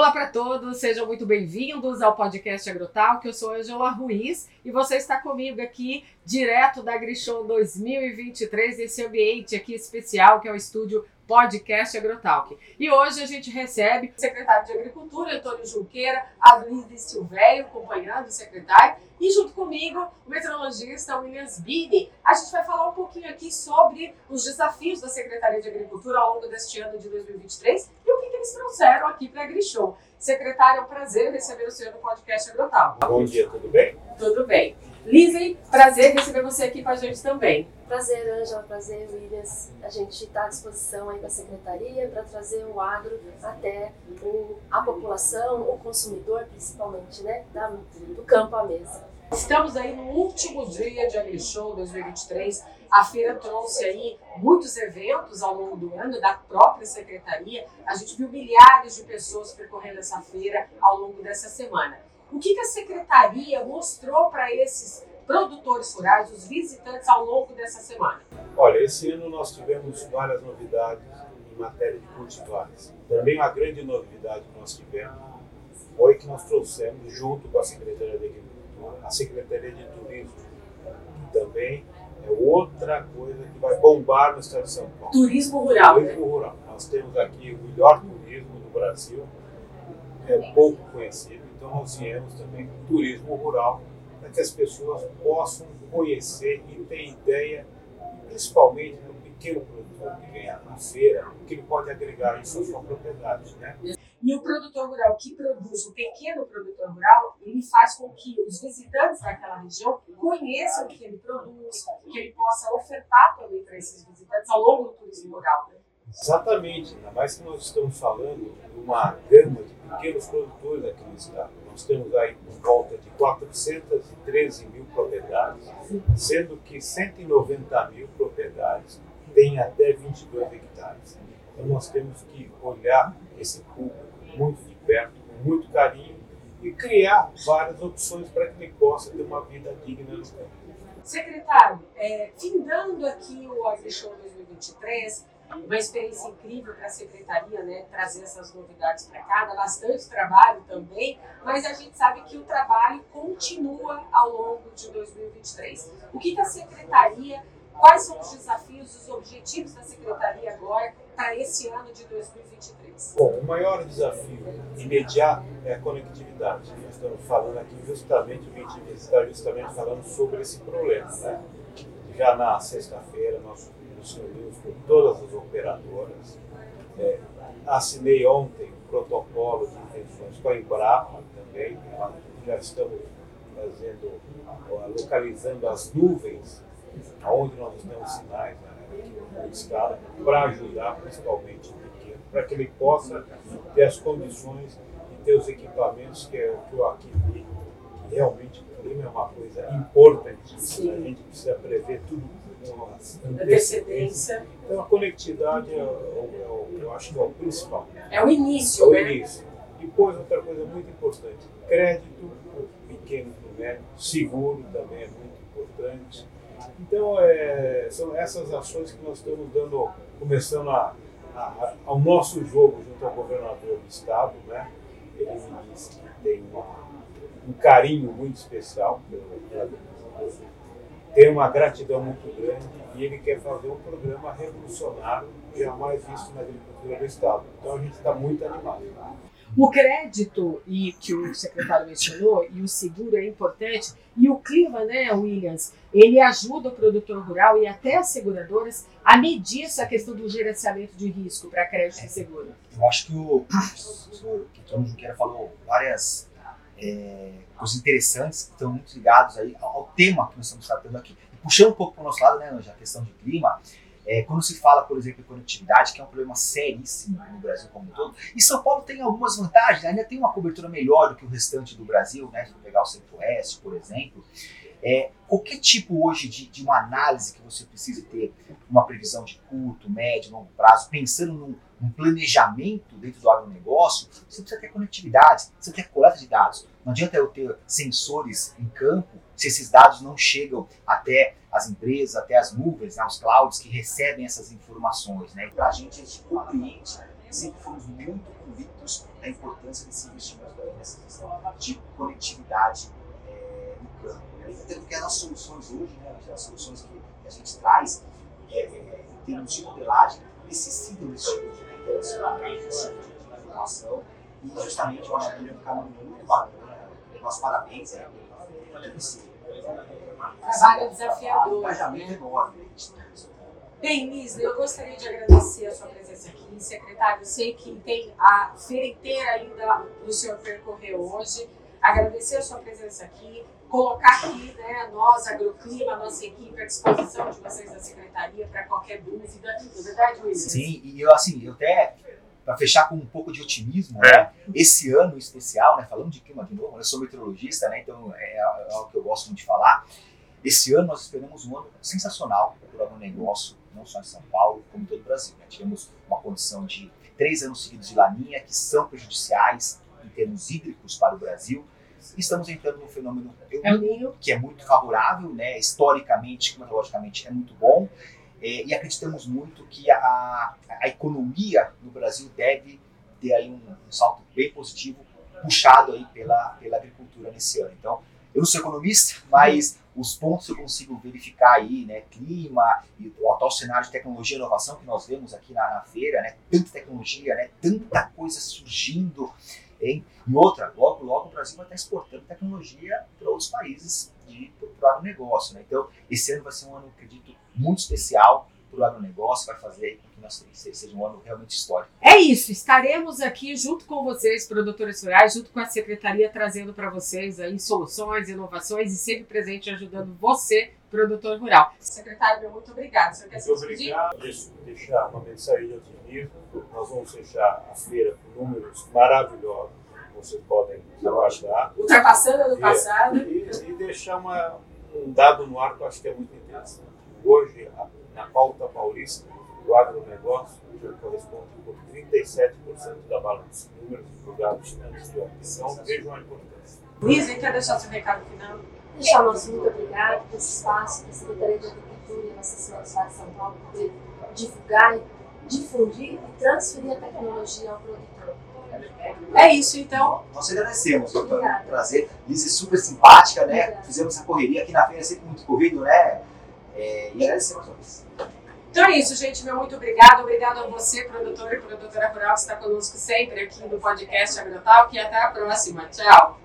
Olá para todos, sejam muito bem-vindos ao podcast Agrotal, que eu sou Angela Ruiz e você está comigo aqui direto da AgriShow 2023, esse ambiente aqui especial que é o estúdio podcast Agrotalk. E hoje a gente recebe o secretário de Agricultura, Antônio Junqueira, a Luísa Silvério, acompanhando o secretário, e junto comigo o meteorologista Williams Bini. A gente vai falar um pouquinho aqui sobre os desafios da Secretaria de Agricultura ao longo deste ano de 2023 e o que, eles trouxeram aqui para a AgriShow. Secretário, é um prazer receber o senhor no podcast Agrotalk. Bom dia, tudo bem? Tudo bem. Lizzie, prazer receber você aqui com a gente também. Prazer, Ângela, prazer, Williams. A gente está à disposição aí da Secretaria para trazer o agro até o, a população, o consumidor, principalmente, né, da, do campo à mesa. Estamos aí no último dia de AgriShow 2023. A feira trouxe aí muitos eventos ao longo do ano da própria secretaria. A gente viu milhares de pessoas percorrendo essa feira ao longo dessa semana. O que, que a secretaria mostrou para esses produtores rurais, os visitantes, ao longo dessa semana? Olha, esse ano nós tivemos várias novidades em matéria de cultivares. Também uma grande novidade que nós tivemos foi que nós trouxemos, junto com a Secretaria de Agricultura, a Secretaria de Turismo, também é outra coisa que vai bombar no estado de São Paulo. Turismo rural. Turismo né? rural. Nós temos aqui o melhor turismo do Brasil, é pouco conhecido então nós viemos também com turismo rural para que as pessoas possam conhecer e ter ideia, principalmente do pequeno produtor que vem à feira, o que ele pode agregar isso à sua propriedade. Né? E o produtor rural que produz, o pequeno produtor rural, ele faz com que os visitantes daquela região conheçam o que ele produz, que ele possa ofertar também para esses visitantes ao longo do turismo rural. Né? Exatamente, ainda mais que nós estamos falando de uma gama de pequenos produtores aqui no estado. Nós temos aí por volta de 413 mil propriedades, sendo que 190 mil propriedades têm até 22 hectares. Então nós temos que olhar esse público muito de perto, com muito carinho e criar várias opções para que ele possa ter uma vida digna no campo. Secretário, é, findando aqui o AgriShow 2023, uma experiência incrível para a secretaria, né, trazer essas novidades para cá, bastante trabalho também, mas a gente sabe que o trabalho continua ao longo de 2023. O que, que a secretaria, quais são os desafios, os objetivos da secretaria agora para esse ano de 2023? Bom, o maior desafio imediato é a conectividade. Nós estamos falando aqui justamente, o gente está justamente falando sobre esse problema, né? Já na sexta-feira nós nos reunimos com todas as operadoras. É, assinei ontem o protocolo de intenções com a Embrapa também, já estamos fazendo, localizando as nuvens onde nós temos sinais né, no estado, para ajudar principalmente o pequeno, para que ele possa ter as condições e ter os equipamentos que, é, que eu aqui vi, que realmente o clima é uma coisa importantíssima, a gente precisa prever tudo antecedência. Então a conectividade é, é, é, eu acho que é o principal. É o início, é o né? início. Depois outra coisa muito importante, crédito pequeno e médio, seguro também é muito importante. Então é, são essas ações que nós estamos dando, começando a, a, ao nosso jogo junto ao governador do estado, né? Ele me disse que tem um, um carinho muito especial pelo tem uma gratidão muito grande e ele quer fazer um programa revolucionário jamais visto na agricultura do Estado. Então a gente está muito animado. O crédito, e que o secretário mencionou, e o seguro é importante, e o clima, né, Williams, ele ajuda o produtor rural e até as seguradoras a medir essa questão do gerenciamento de risco para crédito e seguro. Eu acho que o, o que o Junqueira falou várias é, coisas interessantes que estão muito ligados aí ao, ao, tema que nós estamos tratando aqui. E puxando um pouco para o nosso lado, né, já a questão de clima, é, quando se fala, por exemplo, em conectividade, que é um problema seríssimo no Brasil como um todo, e São Paulo tem algumas vantagens, ainda tem uma cobertura melhor do que o restante do Brasil, né, se pegar o Centro-Oeste, por exemplo. É, qualquer tipo hoje de, de, uma análise que você precisa ter, uma previsão de curto, médio, longo prazo, pensando num, num planejamento dentro do agronegócio, você precisa ter conectividade, você precisa ter coleta de dados. Não adianta eu ter sensores em campo se esses dados não chegam até as empresas, até as nuvens, né, os clouds que recebem essas informações. Né? Para a gente, a gente compreende sempre fomos muito convictos da importância desse investimento nessa questão de conectividade é, no campo. Né? Até porque as nossas soluções hoje, né, as soluções que a gente traz, é, é, em termos de modelagem, necessitam desse tipo de relacionamento, desse tipo de informação, e justamente eu acho que ele é um caminho muito bacana. Nossos parabéns aí, pelo esse trabalho desafiador. Um. Bem, Lisla, eu gostaria de agradecer a sua presença aqui. Secretário, eu sei que tem a feira inteira ainda o senhor percorrer hoje. Agradecer a sua presença aqui, colocar aqui né, nós, Agroclima, nossa equipe, à disposição de vocês da Secretaria para qualquer dúvida. É verdade, Luiz? Sim, e eu, assim, eu até, para fechar com um pouco de otimismo, é. né, esse ano especial, né, falando de clima de novo, eu sou meteorologista, né, então é, é algo que eu gosto muito de falar. Esse ano nós esperamos um ano sensacional para o agronegócio, não só em São Paulo, como em todo o Brasil. Né? Tivemos uma condição de três anos seguidos de laninha, que são prejudiciais em termos hídricos para o Brasil. Estamos entrando no fenômeno El que é muito favorável, né? historicamente, climatologicamente, é muito bom. É, e acreditamos muito que a, a economia no Brasil deve ter aí um, um salto bem positivo, puxado aí pela, pela agricultura nesse ano. Então, eu não sou economista, mas os pontos que eu consigo verificar aí, né, clima e o atual cenário de tecnologia e inovação que nós vemos aqui na, na feira, né, tanta tecnologia, né, tanta coisa surgindo, hein? E outra, logo, logo o Brasil vai estar exportando tecnologia para outros países para o agronegócio, né? Então, esse ano vai ser um ano, acredito, muito especial para o agronegócio, vai fazer com que nós seja um ano realmente histórico. É isso, estaremos aqui junto com vocês, produtores rurais, junto com a secretaria, trazendo para vocês aí soluções, inovações e sempre presente ajudando você, produtor rural. Secretário, muito obrigado. Você quer muito obrigado. Deixa deixar uma mensagem de otimismo. Nós vamos fechar a feira com números maravilhosos. Vocês podem aguardar. Ultrapassando ano passado. E, e deixar uma, um dado no ar que eu acho que é muito interessante. Hoje, a na pauta paulista, o agronegócio já corresponde por 37% da balança. Números divulgados antes de ontem. Então, vejam a importância. Lisa, quer deixar seu recado final? Deixar nosso muito obrigado por esse espaço que a Secretaria de Agricultura e a Nossa Senhora do Estado de São Paulo poder divulgar, difundir e transferir a tecnologia ao produtor. É isso, então. Nós agradecemos por trazer. Lise super simpática, né? Obrigada. Fizemos essa correria aqui na feira, é sempre muito corrido, né? É, e agradecer mais uma vez. Então é isso, gente. Meu muito obrigado. Obrigado a você, produtor e produtora rural, que está conosco sempre aqui no podcast Agrotal. E até a próxima. Tchau.